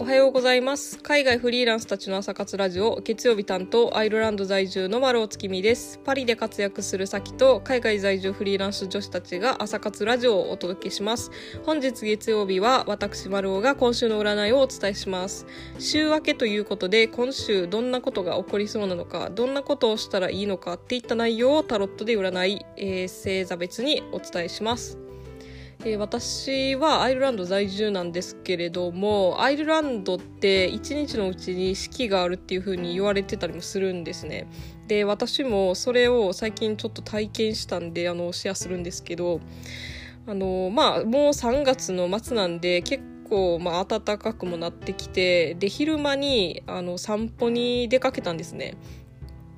おはようございます。海外フリーランスたちの朝活ラジオ月曜日担当アイルランド在住の丸尾月見です。パリで活躍する先と海外在住フリーランス女子たちが朝活ラジオをお届けします。本日月曜日は私丸尾が今週の占いをお伝えします。週明けということで今週どんなことが起こりそうなのかどんなことをしたらいいのかっていった内容をタロットで占い、えー、星座別にお伝えします。えー、私はアイルランド在住なんですけれどもアイルランドって一日のうちに四季があるっていう風に言われてたりもするんですね。で私もそれを最近ちょっと体験したんであのシェアするんですけどあのまあもう3月の末なんで結構まあ暖かくもなってきてで昼間にあの散歩に出かけたんですね。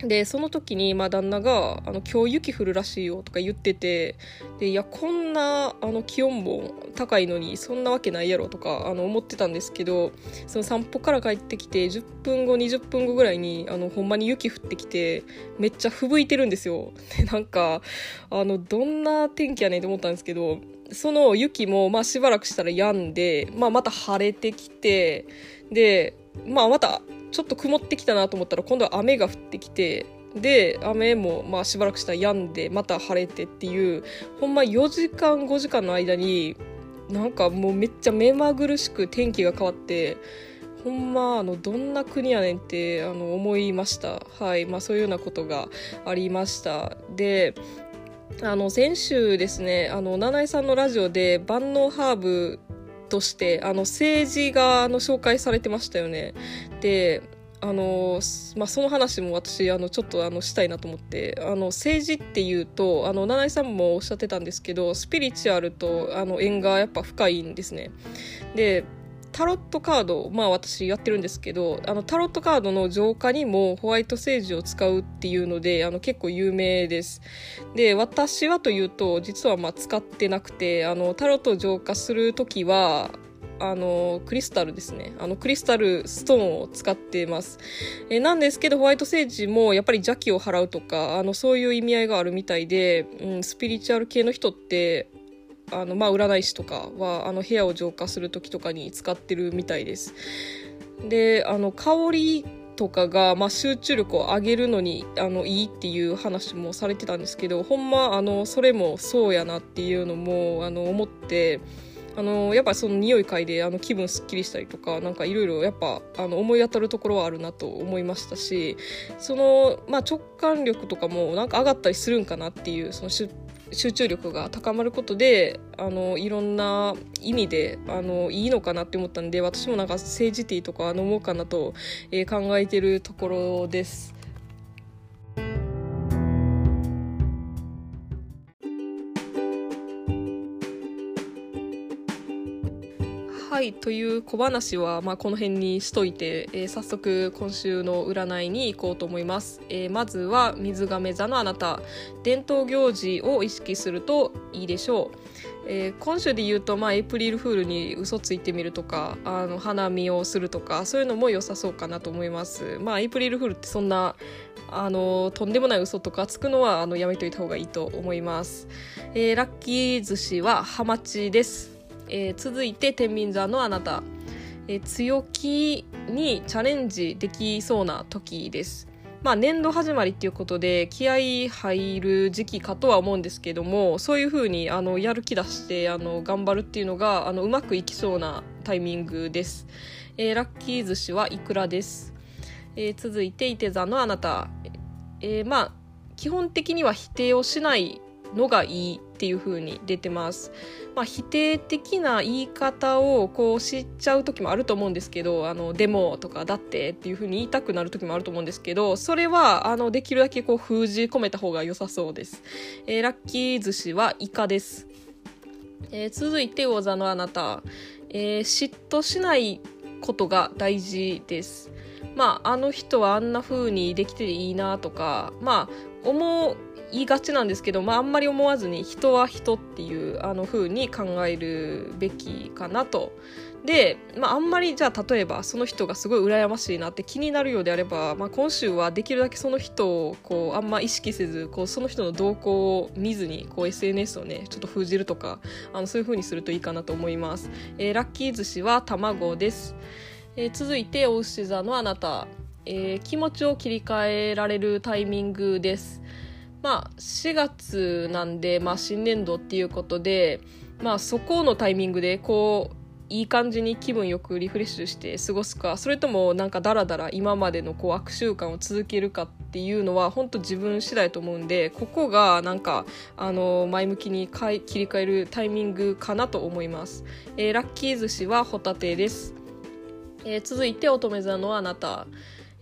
でその時に、まあ、旦那があの「今日雪降るらしいよ」とか言っててでいやこんなあの気温も高いのにそんなわけないやろとかあの思ってたんですけどその散歩から帰ってきて10分後20分後ぐらいにあのほんまに雪降ってきてめっちゃ吹雪いてるんですよ。でなんかあのどんな天気やねんと思ったんですけどその雪もまあしばらくしたら止んで、まあ、また晴れてきてで、まあ、またちょっと曇ってきたなと思ったら今度は雨が降ってきてで雨もまあしばらくしたら止んでまた晴れてっていうほんま4時間5時間の間になんかもうめっちゃ目まぐるしく天気が変わってほんまあのどんな国やねんってあの思いました。はい。まあそういうようなことがありました。であの先週ですねあの七重さんのラジオで万能ハーブとしてあの政治があの紹介されてましたよね。であのまあ、その話も私あのちょっとあのしたいなと思ってあの政治っていうとあの七井さんもおっしゃってたんですけどスピリチュアルとあの縁がやっぱ深いんですね。でタロットカード、まあ私やってるんですけど、あのタロットカードの浄化にもホワイトセージを使うっていうので、あの結構有名です。で、私はというと、実はまあ使ってなくて、あのタロットを浄化するときは、あのクリスタルですねあのクリスタルストーンを使ってます、えなんですけどホワイトセージもやっぱり邪気を払うとかあのそういう意味合いがあるみたいで、うん、スピリチュアル系の人ってあの、まあ、占い師とかはあの部屋を浄化する時とかに使ってるみたいです。であの香りとかが、まあ、集中力を上げるのにあのいいっていう話もされてたんですけどほんまあのそれもそうやなっていうのもあの思ってあのやっぱその匂い嗅いであの気分すっきりしたりとかなんかいろいろやっぱあの思い当たるところはあるなと思いましたしその、まあ、直感力とかもなんか上がったりするんかなっていうその集中力が高まることであのいろんな意味であのいいのかなって思ったんで私もなんか政治ティーとか飲もうかなと、えー、考えてるところです。はいという小話は、まあ、この辺にしといて、えー、早速今週の占いに行こうと思います、えー、まずは水亀座のあなた伝統行事を意識するといいでしょう。えー、今週で言うと、まあ、エイプリルフールに嘘ついてみるとかあの花見をするとかそういうのも良さそうかなと思います。まあエイプリルフールってそんなあのとんでもない嘘とかつくのはあのやめといた方がいいと思います、えー、ラッキー寿司はハマチです。えー、続いて天秤座のあなた、えー、強気にチャレンジできそうな時です。まあ、年度始まりっていうことで気合入る時期かとは思うんですけどもそういうふうにあのやる気出してあの頑張るっていうのがあのうまくいきそうなタイミングです、えー、ラッキー寿司はいくらです、えー、続いて伊手座のあなた、えー、まあ基本的には否定をしないのがいい。っていう風に出てます。まあ、否定的な言い方をこう知っちゃう時もあると思うんですけど、あの、でもとかだってっていう風に言いたくなる時もあると思うんですけど、それは、あの、できるだけこう封じ込めた方が良さそうです。えー、ラッキー寿司はイカです。えー、続いて、魚座のあなた。えー、嫉妬しないことが大事です。まあ、あの人はあんな風にできていいなとか、まあ、思言いがちなんですけど、まあ、あんまり思わずに人は人っていうあの風に考えるべきかなと。で、まあ、あんまりじゃあ例えばその人がすごい羨ましいなって気になるようであれば、まあ、今週はできるだけその人をこうあんま意識せずこうその人の動向を見ずにこう SNS をねちょっと封じるとかあのそういう風にするといいかなと思います。えー、ラッキー寿司は卵です。えー、続いて、お牛座のあなた、えー、気持ちを切り替えられるタイミングです。まあ、4月なんで、まあ、新年度っていうことで、まあ、そこのタイミングで、こう、いい感じに気分よくリフレッシュして過ごすかそれともなんかダラダラ今までのこう悪習慣を続けるかっていうのは本当自分次第と思うんでここがなんかあの前向きに切り替えるタイミングかなと思います、えー、ラッキー寿司はホタテです、えー、続いて乙女座のあなた。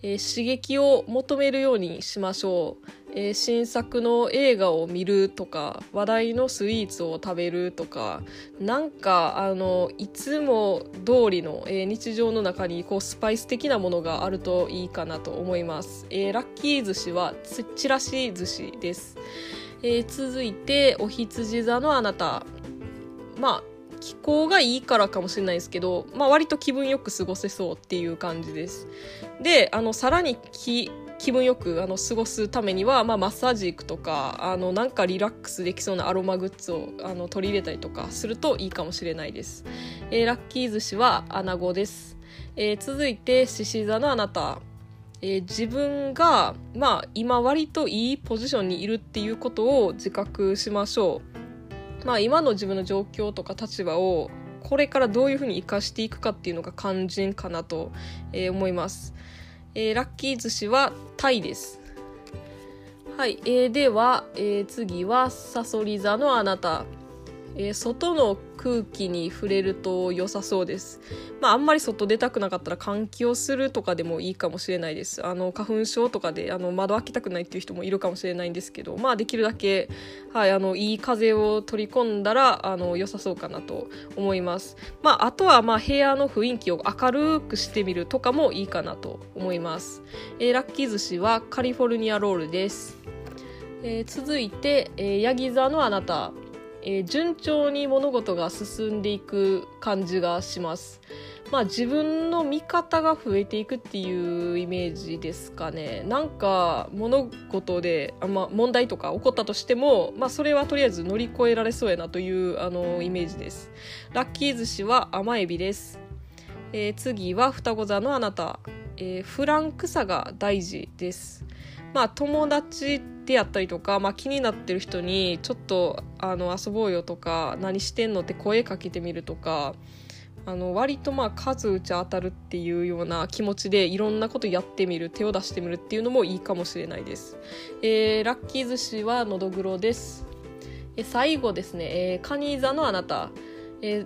えー、刺激を求めるようにしましょう、えー、新作の映画を見るとか話題のスイーツを食べるとかなんかあのいつも通りの、えー、日常の中にこうスパイス的なものがあるといいかなと思います、えラッキー寿司はちらし寿司です、え続いてお羊座のあなた。まあ気候がいいからかもしれないですけど、まあ、割と気分よく過ごせそうっていう感じです。で、あの、さらに気、気分よくあの過ごすためには、まあ、マッサージ行くとかあのなんかリラックスできそうなアロマグッズをあの取り入れたりとかするといいかもしれないです、えー、ラッキー寿司はアナゴです、えー、続いて獅子座のあなた、えー、自分が、まあ、今割といいポジションにいるっていうことを自覚しましょう。まあ、今の自分の状況とか立場をこれからどういうふうに生かしていくかっていうのが肝心かなと、えー、思います、えー、ラッキー寿司はタイです。はい、えー、では、えー、次はさそり座のあなた。えー、外の空気に触れると良さそうです。まあ、あんまり外出たくなかったら換気をするとかでもいいかもしれないです。あの、花粉症とかで、あの、窓開けたくないっていう人もいるかもしれないんですけど、まあ、できるだけ、はい、あの、いい風を取り込んだら、あの、良さそうかなと思います。まあ、あとは、まあ、部屋の雰囲気を明るくしてみるとかもいいかなと思います。えー、ラッキー寿司はカリフォルニアロールです。えー、続いて、えー、ヤギ座のあなた。えー、順調に物事が進んでいく感じがします。まあ自分の見方が増えていくっていうイメージですかね。なんか物事で、あまあ、問題とか起こったとしても、まあそれはとりあえず乗り越えられそうやなというあのイメージです。ラッキー寿司は甘エビです。えー、次は双子座のあなた。えー、フランクさが大事です。まあ友達であったりとか、まあ、気になってる人にちょっとあの遊ぼうよとか何してんのって声かけてみるとかあの割とまあ数打ち当たるっていうような気持ちでいろんなことやってみる手を出してみるっていうのもいいかもしれないです、えー、ラッキー寿司はのどぐろです、え最後ですね、えー、カニ座のあなた。え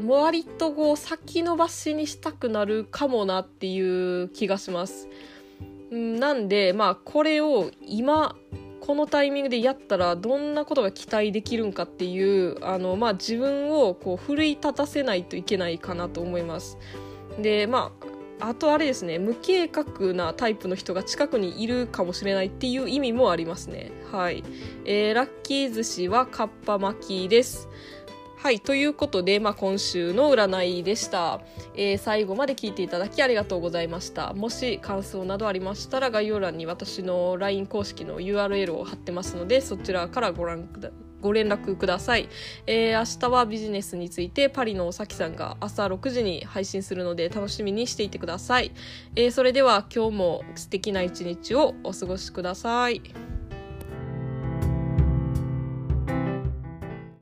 ー、割とこう先延ばしにしたくなるかもなっていう気がします。なんで、まあ、これを今、このタイミングでやったらどんなことが期待できるんかっていうあの、まあ、自分をこう奮い立たせないといけないかなと思います。でまああとあれですね無計画なタイプの人が近くにいるかもしれないっていう意味もありますね。はい、えー、ラッキー寿司はかっぱ巻きです。はい。ということで、まあ、今週の占いでした、えー、最後まで聞いていただきありがとうございました。もし感想などありましたら、概要欄に私の LINE 公式の URL を貼ってますので、そちらからご覧くだご連絡ください、えー、明日はビジネスについてパリのおさきさんが朝6時に配信するので楽しみにしていてください、えー、それでは今日も素敵な一日をお過ごしください。